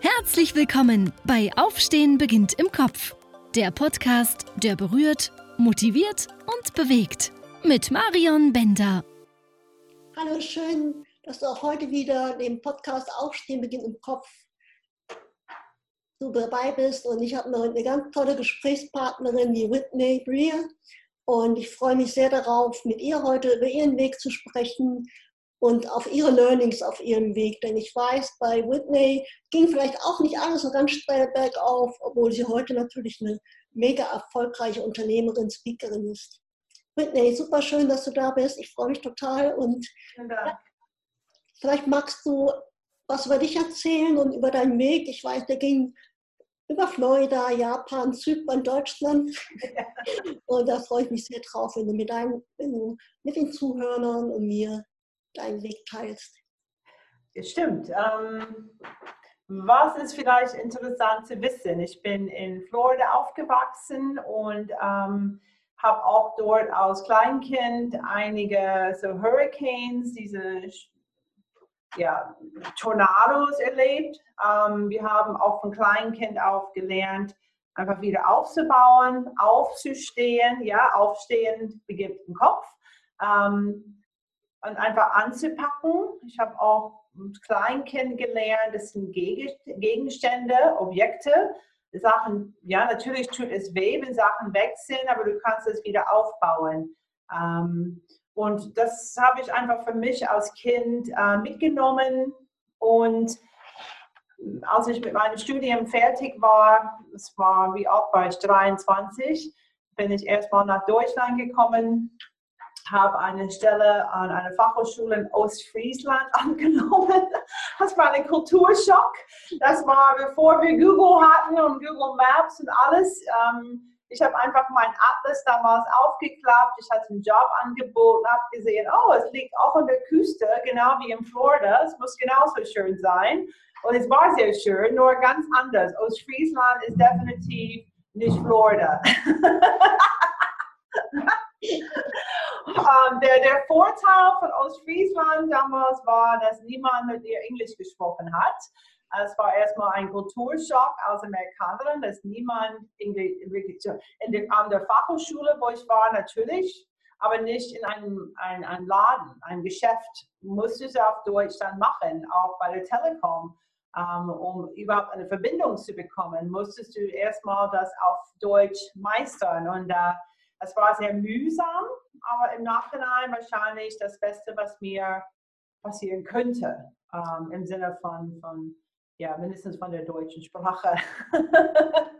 Herzlich willkommen bei Aufstehen beginnt im Kopf. Der Podcast, der berührt, motiviert und bewegt. Mit Marion Bender. Hallo, schön, dass du auch heute wieder den Podcast Aufstehen beginnt im Kopf du dabei bist. Und ich habe eine ganz tolle Gesprächspartnerin, die Whitney Breer. Und ich freue mich sehr darauf, mit ihr heute über ihren Weg zu sprechen, und auf ihre Learnings auf ihrem Weg. Denn ich weiß, bei Whitney ging vielleicht auch nicht alles so ganz steil bergauf, obwohl sie heute natürlich eine mega erfolgreiche Unternehmerin, Speakerin ist. Whitney, super schön, dass du da bist. Ich freue mich total und ja, vielleicht magst du was über dich erzählen und über deinen Weg. Ich weiß, der ging über Florida, Japan, Zypern, Deutschland. und da freue ich mich sehr drauf, wenn du mit, deinen, wenn du mit den Zuhörern und mir deinen Weg teilst. Stimmt. Ähm, was ist vielleicht interessant zu wissen? Ich bin in Florida aufgewachsen und ähm, habe auch dort als Kleinkind einige so Hurricanes, diese ja, Tornados erlebt. Ähm, wir haben auch von Kleinkind auf gelernt, einfach wieder aufzubauen, aufzustehen. Ja, aufstehen beginnt im Kopf. Ähm, und einfach anzupacken. Ich habe auch klein kennengelernt, das sind Gegenstände, Objekte, Sachen, ja, natürlich tut es weh, wenn Sachen sind, aber du kannst es wieder aufbauen. Ähm, und das habe ich einfach für mich als Kind äh, mitgenommen. Und als ich mit meinem Studium fertig war, das war wie auch bei 23, bin ich erstmal nach Deutschland gekommen habe eine Stelle an einer Fachhochschule in Ostfriesland angenommen. Das war ein Kulturschock. Das war bevor wir Google hatten und Google Maps und alles. Ähm, ich habe einfach meinen Atlas damals aufgeklappt. Ich hatte einen Job angeboten, habe gesehen, oh, es liegt auch an der Küste, genau wie in Florida. Es muss genauso schön sein. Und es war sehr schön, nur ganz anders. Ostfriesland ist definitiv nicht Florida. ähm, der, der Vorteil von Ostfriesland damals war, dass niemand mit ihr Englisch gesprochen hat. Es war erstmal ein Kulturschock als Amerikanerin, dass niemand Englisch, in der, an der Fachhochschule, wo ich war, natürlich, aber nicht in einem, ein, einem Laden, ein Geschäft. Musstest du auf Deutsch dann machen, auch bei der Telekom. Um, ähm, um überhaupt eine Verbindung zu bekommen, musstest du erstmal das auf Deutsch meistern. Und uh, es war sehr mühsam, aber im Nachhinein wahrscheinlich das Beste, was mir passieren könnte, ähm, im Sinne von, von, ja, mindestens von der deutschen Sprache.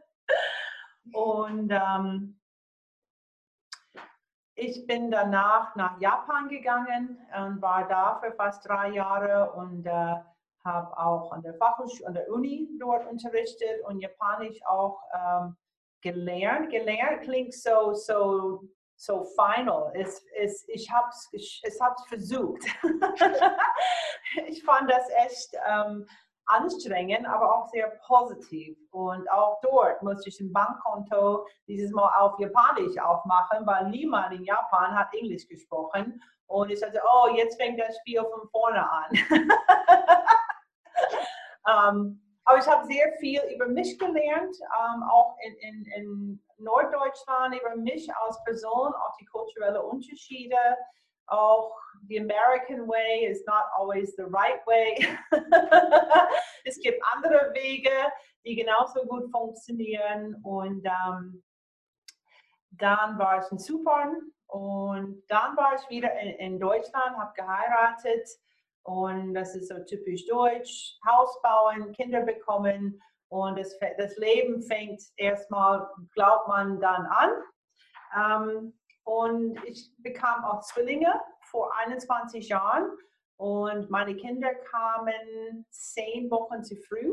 und ähm, ich bin danach nach Japan gegangen und war da für fast drei Jahre und äh, habe auch an der Fachhochschule, an der Uni dort unterrichtet und Japanisch auch ähm, gelernt. Gelernt klingt so, so, so final. Es, es, ich habe es ich, ich hab's versucht. ich fand das echt ähm, anstrengend, aber auch sehr positiv. Und auch dort musste ich ein Bankkonto dieses Mal auf Japanisch aufmachen, weil niemand in Japan hat Englisch gesprochen. Und ich dachte, oh, jetzt fängt das Spiel von vorne an. um, ähm, aber ich habe sehr viel über mich gelernt, ähm, auch in, in, in, Norddeutschland, über mich als Person, auch die kulturellen Unterschiede, auch the American way is not always the right way. es gibt andere Wege, die genauso gut funktionieren. Und ähm, dann war ich in Zypern und dann war ich wieder in, in Deutschland, habe geheiratet und das ist so typisch deutsch, Haus bauen, Kinder bekommen und das, das Leben fängt erstmal, glaubt man, dann an. Ähm, und ich bekam auch Zwillinge vor 21 Jahren und meine Kinder kamen zehn Wochen zu früh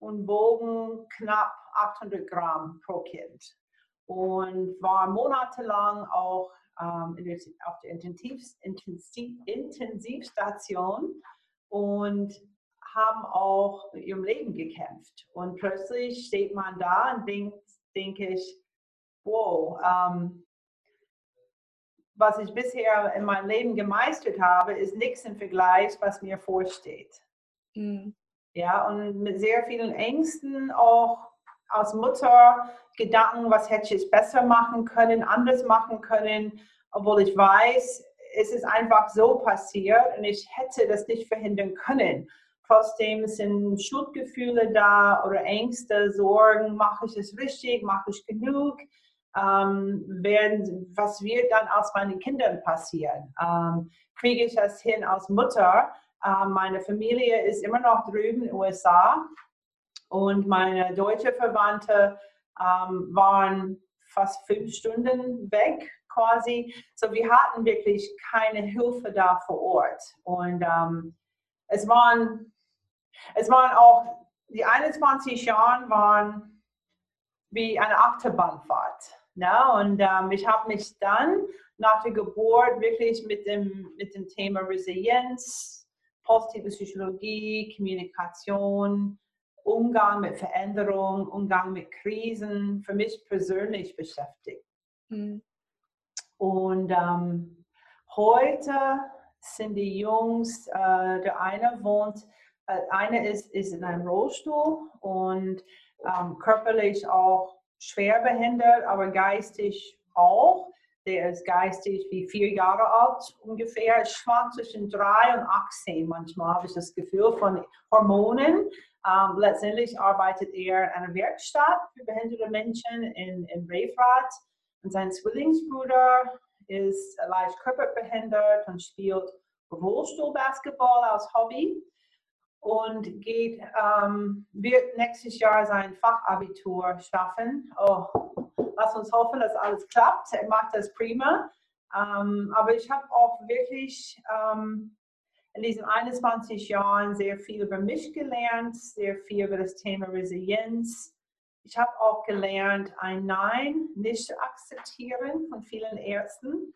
und wogen knapp 800 Gramm pro Kind und war monatelang auch ähm, auf der Intensiv, Intensiv, Intensivstation und haben auch mit ihrem Leben gekämpft. Und plötzlich steht man da und denkt, denke ich, wow, ähm, was ich bisher in meinem Leben gemeistert habe, ist nichts im Vergleich, was mir vorsteht. Mhm. Ja, und mit sehr vielen Ängsten auch als Mutter Gedanken, was hätte ich besser machen können, anders machen können, obwohl ich weiß, es ist einfach so passiert und ich hätte das nicht verhindern können. Trotzdem sind Schuldgefühle da oder Ängste, Sorgen, mache ich es richtig, mache ich genug, ähm, werden, was wird dann aus meinen Kindern passieren? Ähm, kriege ich das hin als Mutter? Ähm, meine Familie ist immer noch drüben in den USA und meine deutsche Verwandte ähm, waren fast fünf Stunden weg quasi. So wir hatten wirklich keine Hilfe da vor Ort. Und ähm, es waren, es waren auch, die 21 Jahre waren wie eine Achterbahnfahrt. Ne? Und ähm, ich habe mich dann nach der Geburt wirklich mit dem, mit dem Thema Resilienz, positive Psychologie, Kommunikation, Umgang mit Veränderung, Umgang mit Krisen für mich persönlich beschäftigt. Mhm. Und ähm, heute sind die Jungs, äh, der eine wohnt, äh, eine ist, ist in einem Rollstuhl und ähm, körperlich auch schwer behindert, aber geistig auch. Der ist geistig wie vier Jahre alt ungefähr. Es schwankt zwischen drei und 18 manchmal, habe ich das Gefühl, von Hormonen. Ähm, letztendlich arbeitet er in einer Werkstatt für behinderte Menschen in, in Refrat. Und sein Zwillingsbruder ist leicht körperbehindert und spielt Rollstuhlbasketball als Hobby und geht, ähm, wird nächstes Jahr sein Fachabitur schaffen. Oh, lass uns hoffen, dass alles klappt. Er macht das prima. Ähm, aber ich habe auch wirklich ähm, in diesen 21 Jahren sehr viel über mich gelernt, sehr viel über das Thema Resilienz. Ich habe auch gelernt, ein Nein nicht zu akzeptieren von vielen Ärzten.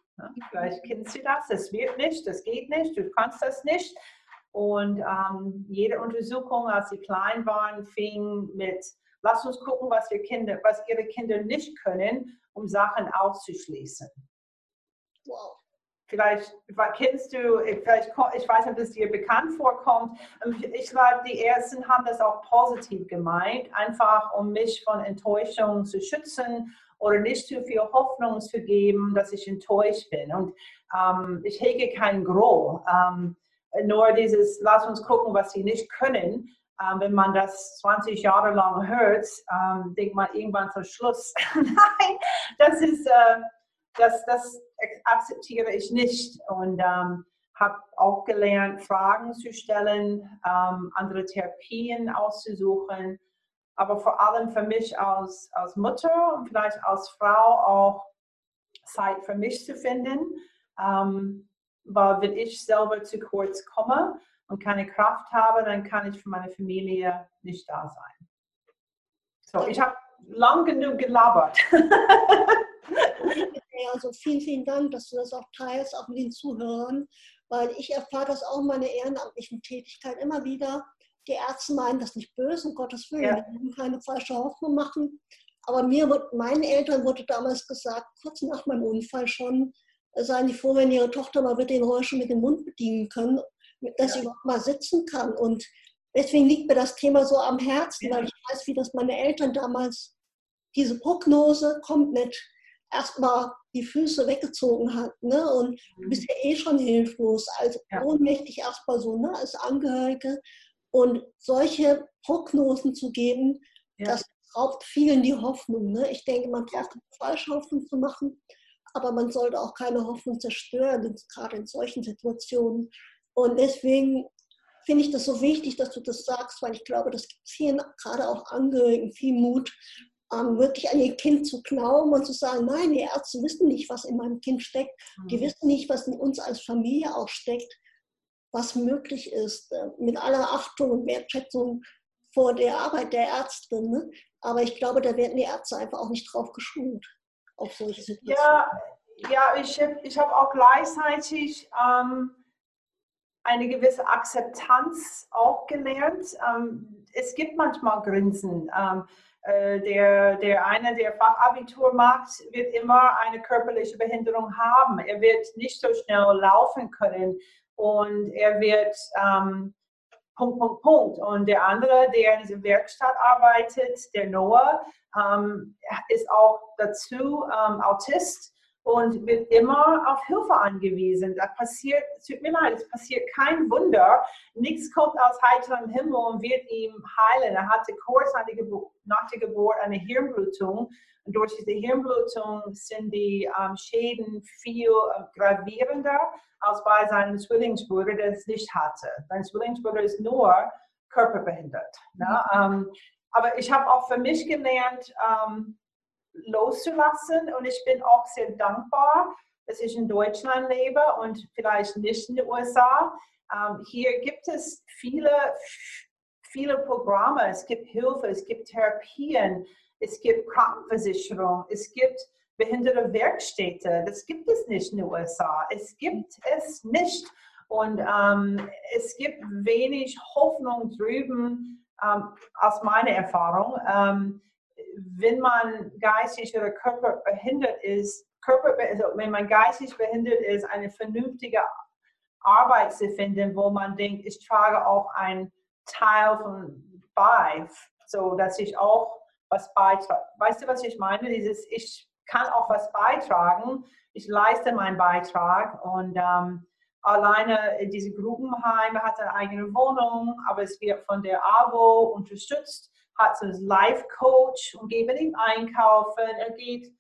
Vielleicht kennst du das, das wird nicht, das geht nicht, du kannst das nicht. Und ähm, jede Untersuchung, als sie klein waren, fing mit, lass uns gucken, was, wir Kinder, was ihre Kinder nicht können, um Sachen auszuschließen. Wow. Vielleicht kennst du, vielleicht, ich weiß nicht, ob das dir bekannt vorkommt. Ähm, ich glaube, die Ärzte haben das auch positiv gemeint, einfach um mich von Enttäuschung zu schützen oder nicht zu viel Hoffnung zu geben, dass ich enttäuscht bin. Und ähm, ich hege kein Groll. Ähm, nur dieses, lass uns gucken, was sie nicht können. Ähm, wenn man das 20 Jahre lang hört, ähm, denkt man irgendwann zum Schluss, nein, das ist, äh, das, das akzeptiere ich nicht. Und ähm, habe auch gelernt, Fragen zu stellen, ähm, andere Therapien auszusuchen, aber vor allem für mich als, als Mutter und vielleicht als Frau auch Zeit für mich zu finden. Ähm, weil wenn ich selber zu kurz komme und keine Kraft habe, dann kann ich für meine Familie nicht da sein. So, ich habe lang genug gelabert. Also vielen, vielen Dank, dass du das auch teilst, auch mit den Zuhörern, weil ich erfahre das auch in meiner ehrenamtlichen Tätigkeit immer wieder. Die Ärzte meinen das nicht böse, um Gottes Willen, ja. wir wollen keine falsche Hoffnung machen. Aber mir, meinen Eltern wurde damals gesagt, kurz nach meinem Unfall schon, seien die froh, wenn ihre Tochter mal bitte den Rollstuhl mit dem Mund bedienen können, dass ja. sie überhaupt mal sitzen kann. Und deswegen liegt mir das Thema so am Herzen, ja. weil ich weiß, wie das meine Eltern damals, diese Prognose kommt mit erstmal die Füße weggezogen hat. Ne? Und du bist ja eh schon hilflos, also ja. ohnmächtig erstmal so ne? als Angehörige. Und solche Prognosen zu geben, ja. das raubt vielen die Hoffnung. Ne? Ich denke, man braucht keine falsche Hoffnung zu machen aber man sollte auch keine Hoffnung zerstören, gerade in solchen Situationen. Und deswegen finde ich das so wichtig, dass du das sagst, weil ich glaube, das gibt vielen, gerade auch Angehörigen, viel Mut, ähm, wirklich an ihr Kind zu glauben und zu sagen, nein, die Ärzte wissen nicht, was in meinem Kind steckt. Die mhm. wissen nicht, was in uns als Familie auch steckt, was möglich ist, äh, mit aller Achtung und Wertschätzung vor der Arbeit der Ärzte. Ne? Aber ich glaube, da werden die Ärzte einfach auch nicht drauf geschult auf solche Situationen? Ja, ja ich habe ich hab auch gleichzeitig ähm, eine gewisse Akzeptanz auch gelernt. Ähm, es gibt manchmal Grinsen. Ähm, äh, der, der eine, der Fachabitur macht, wird immer eine körperliche Behinderung haben. Er wird nicht so schnell laufen können und er wird ähm, Punkt, Punkt, Punkt. Und der andere, der in dieser Werkstatt arbeitet, der Noah, ähm, ist auch dazu ähm, Autist und wird immer auf Hilfe angewiesen. Da passiert, es tut mir leid, es passiert kein Wunder. Nichts kommt aus heiterem Himmel und wird ihm heilen. Er hatte kurz nach der, Geburt, nach der Geburt eine Hirnblutung. Und durch diese Hirnblutung sind die ähm, Schäden viel äh, gravierender als bei seinem Zwillingsbruder, der es nicht hatte. Sein Zwillingsbruder ist nur körperbehindert. Ne? Ähm, aber ich habe auch für mich gelernt, ähm, loszulassen und ich bin auch sehr dankbar, dass ich in Deutschland lebe und vielleicht nicht in den USA. Ähm, hier gibt es viele, viele Programme, es gibt Hilfe, es gibt Therapien, es gibt Krankenversicherung, es gibt behinderte Werkstätte. Das gibt es nicht in den USA. Es gibt es nicht. Und ähm, es gibt wenig Hoffnung drüben, ähm, aus meiner Erfahrung. Ähm, wenn man geistig oder körperbehindert ist, Körper, also wenn man geistig behindert ist, eine vernünftige Arbeit zu finden, wo man denkt, ich trage auch einen Teil von bei, so dass ich auch was beitrage. Weißt du, was ich meine? Dieses, ich kann auch was beitragen. Ich leiste meinen Beitrag und ähm, alleine in diese Gruppenheime hat eine eigene Wohnung, aber es wird von der AWO unterstützt, hat so einen Life-Coach und geht mit ihm einkaufen. Er geht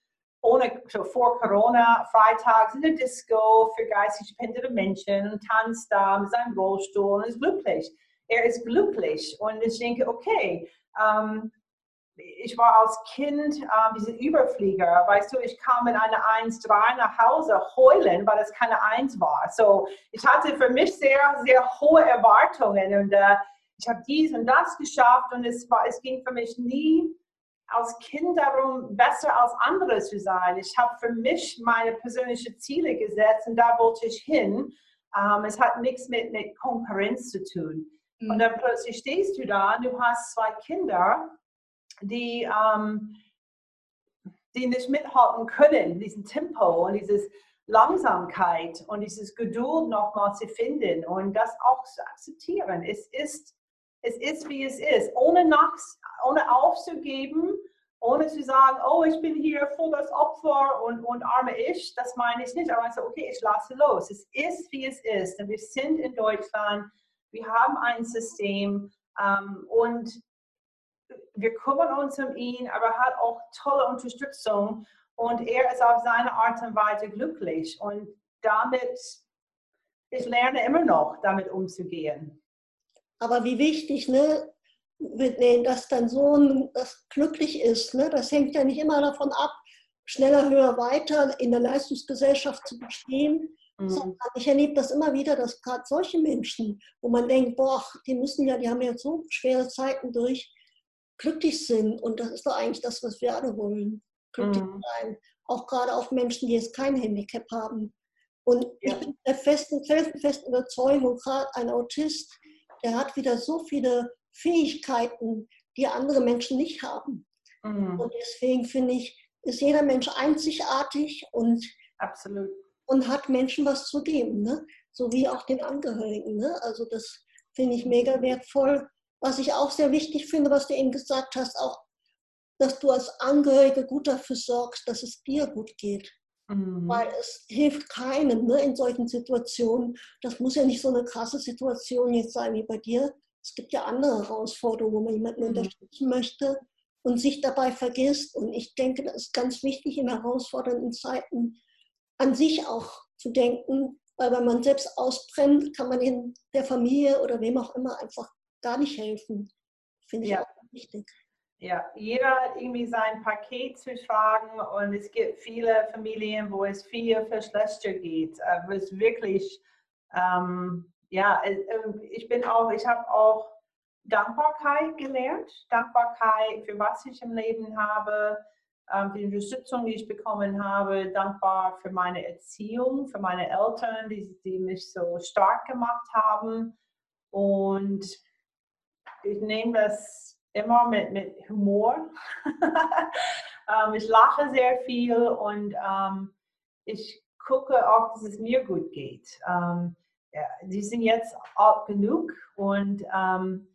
ohne, vor Corona freitags in der Disco für geistig behinderte Menschen, tanzt da mit seinem Rollstuhl und ist glücklich. Er ist glücklich und ich denke, okay, ähm, ich war als Kind ähm, diese Überflieger, weißt du, ich kam mit einer 1,3 nach Hause heulen, weil es keine 1 war. So, ich hatte für mich sehr, sehr hohe Erwartungen und äh, ich habe dies und das geschafft und es, war, es ging für mich nie als Kind darum, besser als andere zu sein. Ich habe für mich meine persönlichen Ziele gesetzt und da wollte ich hin. Ähm, es hat nichts mit, mit Konkurrenz zu tun. Mhm. Und dann plötzlich stehst du da und du hast zwei Kinder die, ähm, die nicht mithalten können, diesen Tempo und diese Langsamkeit und dieses Geduld nochmal zu finden und das auch zu akzeptieren. Es ist, es ist wie es ist, ohne, nach, ohne aufzugeben, ohne zu sagen, oh, ich bin hier voll das Opfer und, und arme ich, das meine ich nicht, aber ich sage, okay, ich lasse los. Es ist, wie es ist. Und wir sind in Deutschland, wir haben ein System ähm, und wir kümmern uns um ihn, aber er hat auch tolle Unterstützung und er ist auf seine Art und Weise glücklich und damit, ich lerne immer noch, damit umzugehen. Aber wie wichtig, ne, dass dein Sohn das glücklich ist, ne, das hängt ja nicht immer davon ab, schneller, höher, weiter in der Leistungsgesellschaft zu bestehen, Mhm. Ich erlebe das immer wieder, dass gerade solche Menschen, wo man denkt, boah, die müssen ja, die haben ja so schwere Zeiten durch, glücklich sind. Und das ist doch eigentlich das, was wir alle wollen. Glücklich mhm. sein. Auch gerade auf Menschen, die jetzt kein Handicap haben. Und ja. ich bin der festen, festen Überzeugung, gerade ein Autist, der hat wieder so viele Fähigkeiten, die andere Menschen nicht haben. Mhm. Und deswegen finde ich, ist jeder Mensch einzigartig und, Absolut. und hat Menschen was zu geben, ne? so wie auch den Angehörigen. Ne? Also das finde ich mega wertvoll. Was ich auch sehr wichtig finde, was du eben gesagt hast, auch, dass du als Angehörige gut dafür sorgst, dass es dir gut geht. Mhm. Weil es hilft keinem ne, in solchen Situationen. Das muss ja nicht so eine krasse Situation jetzt sein wie bei dir. Es gibt ja andere Herausforderungen, wo man jemanden mhm. unterstützen möchte und sich dabei vergisst. Und ich denke, das ist ganz wichtig in herausfordernden Zeiten, an sich auch zu denken, weil wenn man selbst ausbrennt, kann man in der Familie oder wem auch immer einfach gar nicht helfen. Finde ich ja. auch wichtig. Ja, jeder hat irgendwie sein Paket zu tragen und es gibt viele Familien, wo es viel für schlechter geht. Äh, wo es wirklich, ähm, ja, äh, äh, ich bin auch, ich habe auch Dankbarkeit gelernt. Dankbarkeit für was ich im Leben habe, ähm, für die Unterstützung, die ich bekommen habe. Dankbar für meine Erziehung, für meine Eltern, die, die mich so stark gemacht haben. Und ich nehme das immer mit, mit Humor. ähm, ich lache sehr viel und ähm, ich gucke auch, dass es mir gut geht. Ähm, ja, die sind jetzt alt genug und ähm,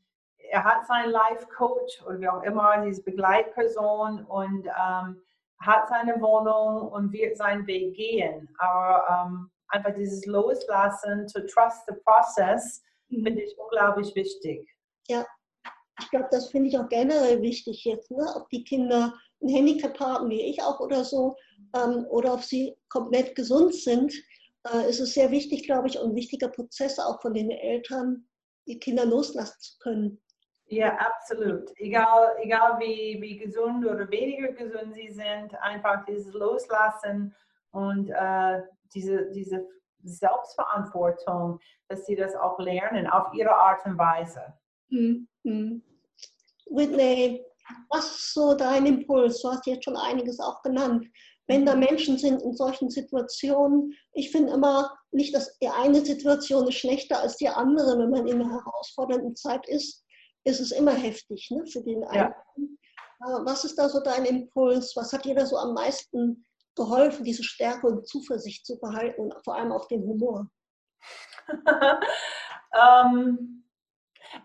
er hat seinen Life-Coach oder wie auch immer, diese Begleitperson und ähm, hat seine Wohnung und wird seinen Weg gehen. Aber ähm, einfach dieses Loslassen, to trust the process, mhm. finde ich unglaublich wichtig. Ja, ich glaube, das finde ich auch generell wichtig jetzt, ne? ob die Kinder ein Handicap haben, wie ich auch oder so, ähm, oder ob sie komplett gesund sind, äh, ist es sehr wichtig, glaube ich, und ein wichtiger Prozess auch von den Eltern, die Kinder loslassen zu können. Ja, absolut. Egal, egal wie, wie gesund oder weniger gesund sie sind, einfach dieses Loslassen und äh, diese, diese Selbstverantwortung, dass sie das auch lernen auf ihre Art und Weise. Mhm. Whitney, was ist so dein Impuls? Du hast jetzt schon einiges auch genannt. Wenn da Menschen sind in solchen Situationen, ich finde immer nicht, dass die eine Situation ist schlechter als die andere. Wenn man in einer herausfordernden Zeit ist, ist es immer heftig ne, für den einen. Ja. Was ist da so dein Impuls? Was hat dir da so am meisten geholfen, diese Stärke und Zuversicht zu behalten und vor allem auch den Humor? ähm,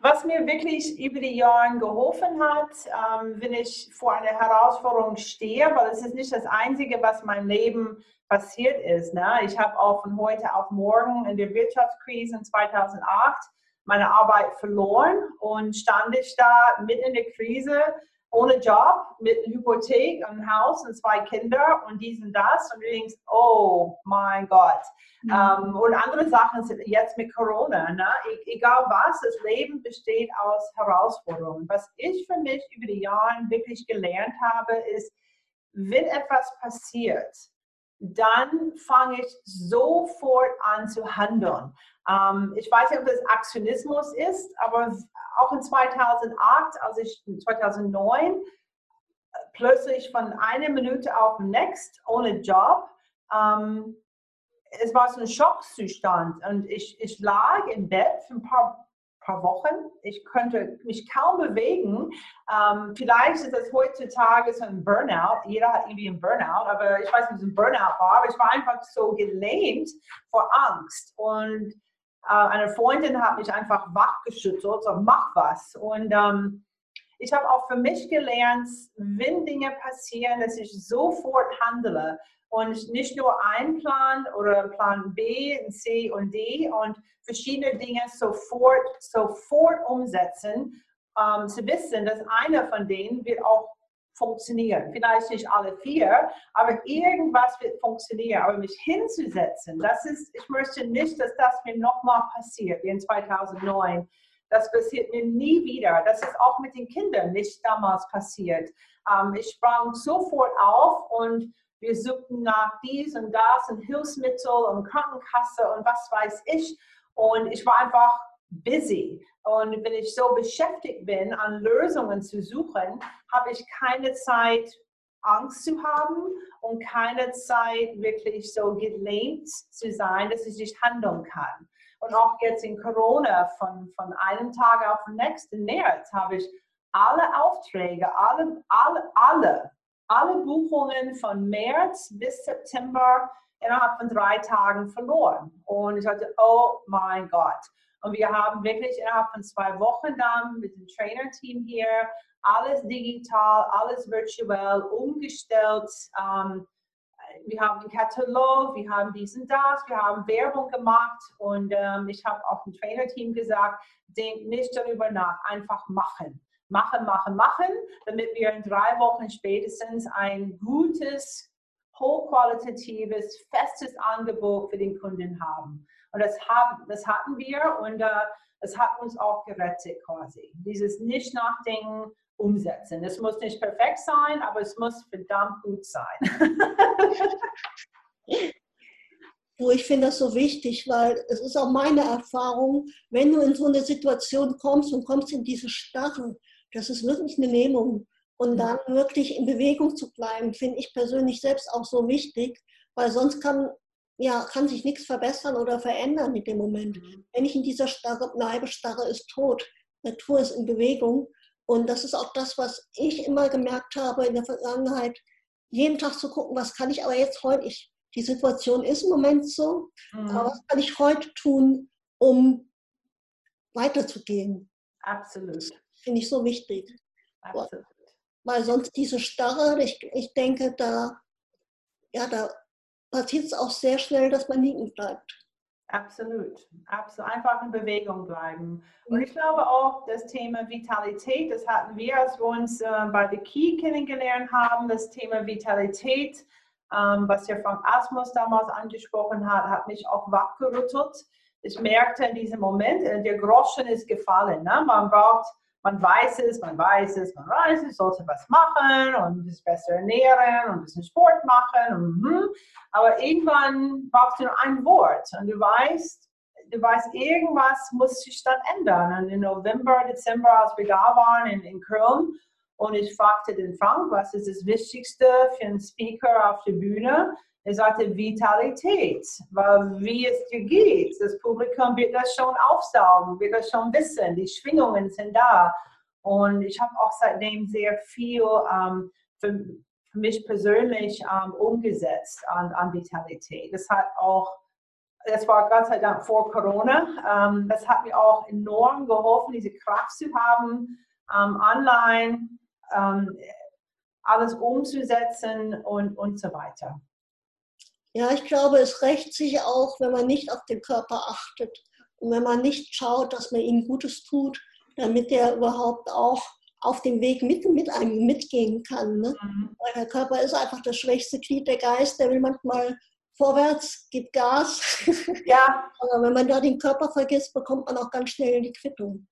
was mir wirklich über die Jahre geholfen hat, ähm, wenn ich vor einer Herausforderung stehe, weil es ist nicht das Einzige, was in meinem Leben passiert ist. Ne? Ich habe auch von heute auf morgen in der Wirtschaftskrise in 2008 meine Arbeit verloren und stand ich da mitten in der Krise ohne Job, mit Hypothek, einem Haus und zwei Kinder und dies und das. Und du denkst, oh mein Gott. Mhm. Um, und andere Sachen sind jetzt mit Corona. Ne? E egal was, das Leben besteht aus Herausforderungen. Was ich für mich über die Jahre wirklich gelernt habe, ist, wenn etwas passiert, dann fange ich sofort an zu handeln. Ähm, ich weiß nicht, ob das Aktionismus ist, aber auch in 2008, als ich 2009 plötzlich von einer Minute auf den next ohne Job, ähm, es war so ein Schockzustand und ich, ich lag im Bett für ein paar paar Wochen. Ich könnte mich kaum bewegen. Ähm, vielleicht ist das heutzutage so ein Burnout. Jeder hat irgendwie einen Burnout, aber ich weiß nicht, was ein Burnout war. Aber ich war einfach so gelähmt vor Angst. Und äh, eine Freundin hat mich einfach wachgeschüttelt, so mach was. Und ähm, ich habe auch für mich gelernt, wenn Dinge passieren, dass ich sofort handle und nicht nur ein Plan oder Plan B, C und D und verschiedene Dinge sofort, sofort umsetzen, ähm, zu wissen, dass einer von denen wird auch funktionieren. Vielleicht nicht alle vier, aber irgendwas wird funktionieren. Aber mich hinzusetzen, das ist, ich möchte nicht, dass das mir nochmal passiert, wie in 2009. Das passiert mir nie wieder. Das ist auch mit den Kindern nicht damals passiert. Ähm, ich sprang sofort auf und wir suchten nach dies und das und Hilfsmittel und Krankenkasse und was weiß ich. Und ich war einfach busy. Und wenn ich so beschäftigt bin, an Lösungen zu suchen, habe ich keine Zeit, Angst zu haben und keine Zeit, wirklich so gelähmt zu sein, dass ich nicht handeln kann. Und auch jetzt in Corona, von, von einem Tag auf den nächsten März, habe ich alle Aufträge, alle, alle, alle, alle Buchungen von März bis September innerhalb von drei Tagen verloren. Und ich hatte, oh mein Gott. Und wir haben wirklich innerhalb von zwei Wochen dann mit dem Trainerteam hier alles digital, alles virtuell umgestellt. Ähm, wir haben einen Katalog, wir haben diesen das, wir haben Werbung gemacht und ähm, ich habe auch dem Trainerteam gesagt, denkt nicht darüber nach, einfach machen. Machen, machen, machen, damit wir in drei Wochen spätestens ein gutes hochqualitatives, festes Angebot für den Kunden haben. Und das, haben, das hatten wir und äh, es hat uns auch gerettet quasi. Dieses Nicht-Nachdenken, umsetzen. Es muss nicht perfekt sein, aber es muss verdammt gut sein. Wo ich finde das so wichtig, weil es ist auch meine Erfahrung, wenn du in so eine Situation kommst und kommst in diese Starre, das ist wirklich eine Lähmung. Und dann wirklich in Bewegung zu bleiben, finde ich persönlich selbst auch so wichtig, weil sonst kann, ja, kann sich nichts verbessern oder verändern in dem Moment. Mhm. Wenn ich in dieser Starre bleibe, Starre ist tot, Natur ist in Bewegung. Und das ist auch das, was ich immer gemerkt habe in der Vergangenheit, jeden Tag zu gucken, was kann ich aber jetzt heute, ich, die Situation ist im Moment so, mhm. aber was kann ich heute tun, um weiterzugehen. Absolut. Finde ich so wichtig. Absolut. Weil sonst diese Starre, ich, ich denke, da, ja, da passiert es auch sehr schnell, dass man liegen bleibt. Absolut. Absolut. Einfach in Bewegung bleiben. Und ich glaube auch, das Thema Vitalität, das hatten wir, als wir uns äh, bei The Key kennengelernt haben, das Thema Vitalität, ähm, was ja Frank Asmus damals angesprochen hat, hat mich auch wachgerüttelt. Ich merkte in diesem Moment, äh, der Groschen ist gefallen. Ne? Man braucht man weiß es, man weiß es, man weiß es, sollte was machen und es besser ernähren und ein bisschen Sport machen. Hm. Aber irgendwann brauchst du nur ein Wort und du weißt, du weißt, irgendwas muss sich dann ändern. Und im November, Dezember, als wir da waren in, in Köln, und ich fragte den Frank, was ist das Wichtigste für einen Speaker auf der Bühne? Er sagte Vitalität, weil wie es dir geht, das Publikum wird das schon aufsaugen, wird das schon wissen, die Schwingungen sind da. Und ich habe auch seitdem sehr viel ähm, für, für, mich persönlich ähm, umgesetzt an, an Vitalität. Das hat auch das war Gott sei Dank vor Corona. Ähm, das hat mir auch enorm geholfen, diese Kraft zu haben, ähm, online ähm, alles umzusetzen und, und so weiter. Ja, ich glaube, es rächt sich auch, wenn man nicht auf den Körper achtet und wenn man nicht schaut, dass man ihm Gutes tut, damit er überhaupt auch auf dem Weg mit, mit einem mitgehen kann. Ne? Mhm. Weil der Körper ist einfach das schwächste Glied, der Geist, der will manchmal vorwärts, gibt Gas. Ja. Aber wenn man da den Körper vergisst, bekommt man auch ganz schnell die Quittung.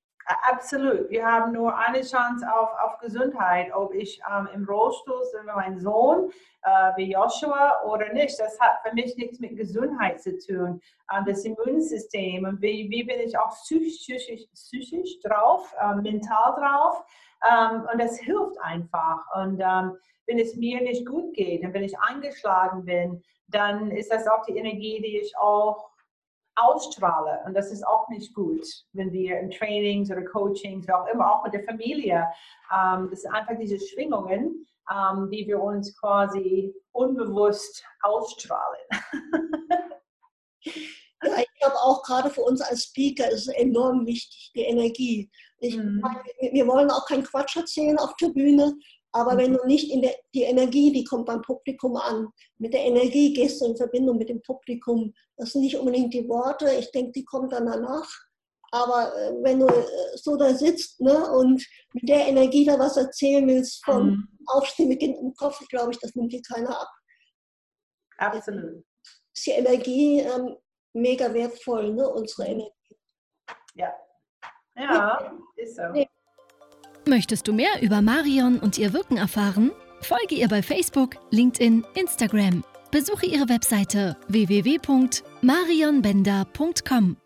Absolut. Wir haben nur eine Chance auf, auf Gesundheit, ob ich ähm, im Rollstuhl bin, wie mein Sohn, äh, wie Joshua oder nicht. Das hat für mich nichts mit Gesundheit zu tun. Ähm, das Immunsystem und wie, wie bin ich auch psychisch, psychisch drauf, äh, mental drauf. Ähm, und das hilft einfach. Und ähm, wenn es mir nicht gut geht und wenn ich eingeschlagen bin, dann ist das auch die Energie, die ich auch ausstrahle. Und das ist auch nicht gut, wenn wir in Trainings oder Coachings, wie auch immer, auch mit der Familie, ähm, das sind einfach diese Schwingungen, ähm, die wir uns quasi unbewusst ausstrahlen. ja, ich glaube auch gerade für uns als Speaker ist es enorm wichtig, die Energie. Ich, mhm. Wir wollen auch keinen Quatsch erzählen auf der Bühne, aber wenn mhm. du nicht in der, die Energie, die kommt beim Publikum an. Mit der Energie gehst du in Verbindung mit dem Publikum. Das sind nicht unbedingt die Worte, ich denke, die kommen dann danach. Aber äh, wenn du äh, so da sitzt ne, und mit der Energie da was erzählen willst, vom mhm. Aufstehen mit im Kopf, glaube ich, das nimmt dir keiner ab. Absolut. Ist die Energie ähm, mega wertvoll, ne, unsere mhm. Energie. Ja. Ja, ist so. Möchtest du mehr über Marion und ihr Wirken erfahren? Folge ihr bei Facebook, LinkedIn, Instagram. Besuche ihre Webseite www.marionbender.com.